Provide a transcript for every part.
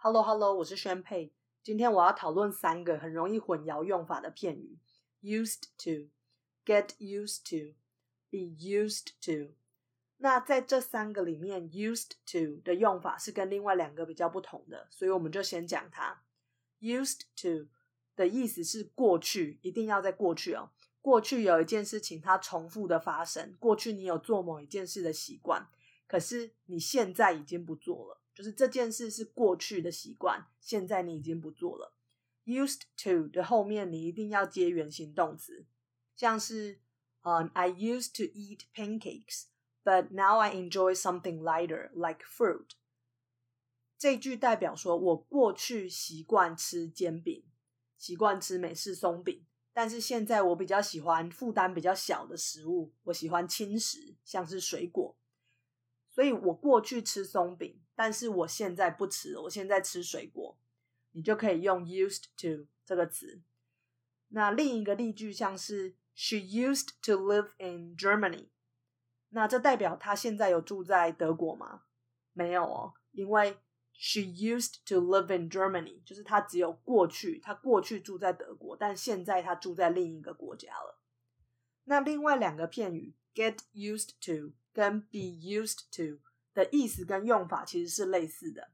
Hello Hello，我是宣佩。今天我要讨论三个很容易混淆用法的片语：used to、get used to、be used to。那在这三个里面，used to 的用法是跟另外两个比较不同的，所以我们就先讲它。used to 的意思是过去，一定要在过去哦。过去有一件事情它重复的发生，过去你有做某一件事的习惯，可是你现在已经不做了。就是这件事是过去的习惯，现在你已经不做了。Used to 的后面你一定要接原形动词，像是嗯，I used to eat pancakes, but now I enjoy something lighter like fruit。这句代表说我过去习惯吃煎饼，习惯吃美式松饼，但是现在我比较喜欢负担比较小的食物，我喜欢轻食，像是水果。所以我过去吃松饼，但是我现在不吃，我现在吃水果。你就可以用 used to 这个词。那另一个例句像是 She used to live in Germany。那这代表她现在有住在德国吗？没有哦，因为 She used to live in Germany，就是她只有过去，她过去住在德国，但现在她住在另一个国家了。那另外两个片语 get used to。跟 be used to 的意思跟用法其实是类似的，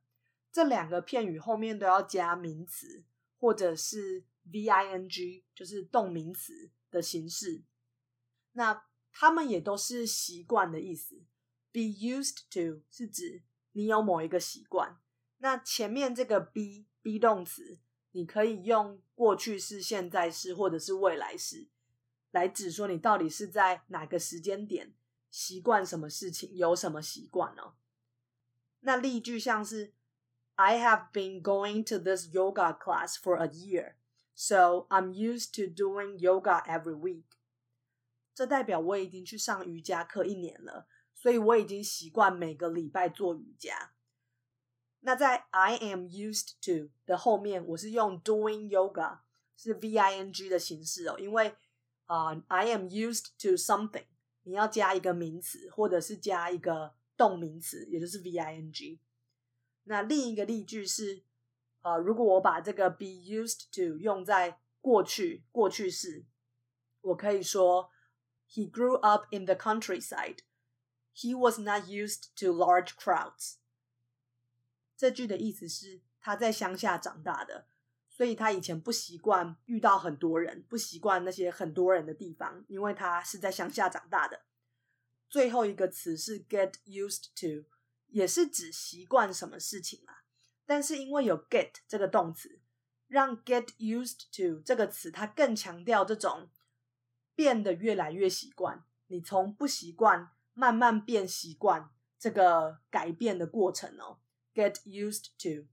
这两个片语后面都要加名词或者是 ving，就是动名词的形式。那它们也都是习惯的意思。be used to 是指你有某一个习惯，那前面这个 be be 动词，你可以用过去式、现在式或者是未来式来指说你到底是在哪个时间点。习惯什么事情，有什么习惯呢？那例句像是 I have been going to this yoga class for a year, so I'm used to doing yoga every week。这代表我已经去上瑜伽课一年了，所以我已经习惯每个礼拜做瑜伽。那在 I am used to 的后面，我是用 doing yoga，是 V I N G 的形式哦，因为啊，I am used to something。你要加一个名词，或者是加一个动名词，也就是 V I N G。那另一个例句是，呃，如果我把这个 be used to 用在过去过去式，我可以说 He grew up in the countryside. He was not used to large crowds. 这句的意思是他在乡下长大的。所以他以前不习惯遇到很多人，不习惯那些很多人的地方，因为他是在乡下长大的。最后一个词是 get used to，也是指习惯什么事情啊。但是因为有 get 这个动词，让 get used to 这个词它更强调这种变得越来越习惯，你从不习惯慢慢变习惯这个改变的过程哦。get used to。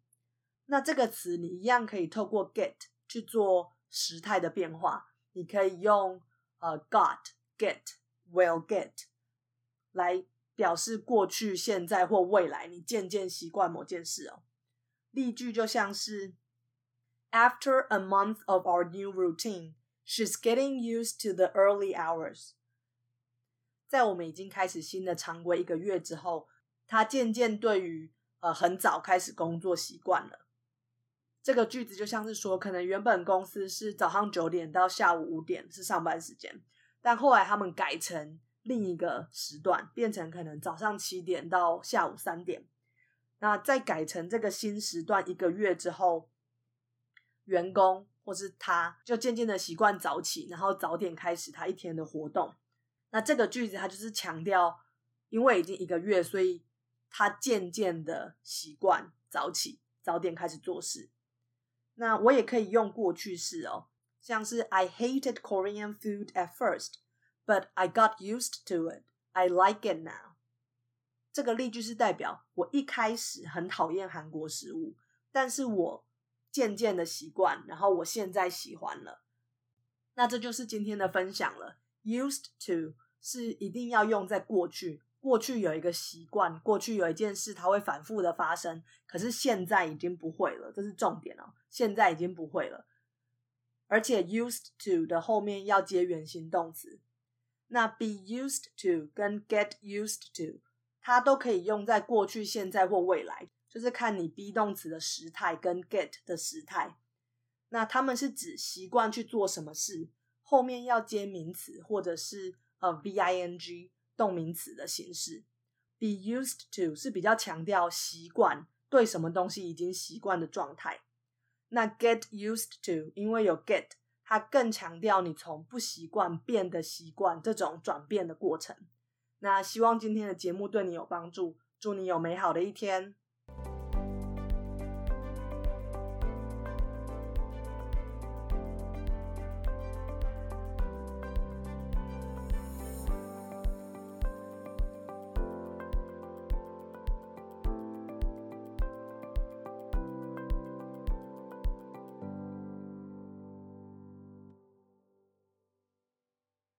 那这个词你一样可以透过 get 去做时态的变化，你可以用呃 got、get、will get 来表示过去、现在或未来，你渐渐习惯某件事哦。例句就像是：After a month of our new routine, she's getting used to the early hours。在我们已经开始新的常规一个月之后，她渐渐对于呃很早开始工作习惯了。这个句子就像是说，可能原本公司是早上九点到下午五点是上班时间，但后来他们改成另一个时段，变成可能早上七点到下午三点。那再改成这个新时段一个月之后，员工或是他就渐渐的习惯早起，然后早点开始他一天的活动。那这个句子它就是强调，因为已经一个月，所以他渐渐的习惯早起，早点开始做事。那我也可以用过去式哦，像是 I hated Korean food at first, but I got used to it. I like it now. 这个例句是代表我一开始很讨厌韩国食物，但是我渐渐的习惯，然后我现在喜欢了。那这就是今天的分享了。Used to 是一定要用在过去。过去有一个习惯，过去有一件事，它会反复的发生。可是现在已经不会了，这是重点哦。现在已经不会了，而且 used to 的后面要接原形动词。那 be used to 跟 get used to，它都可以用在过去、现在或未来。就是看你 be 动词的时态跟 get 的时态。那他们是指习惯去做什么事，后面要接名词或者是呃 ving 动名词的形式。be used to 是比较强调习惯，对什么东西已经习惯的状态。那 get used to 因为有 get，它更强调你从不习惯变得习惯这种转变的过程。那希望今天的节目对你有帮助，祝你有美好的一天。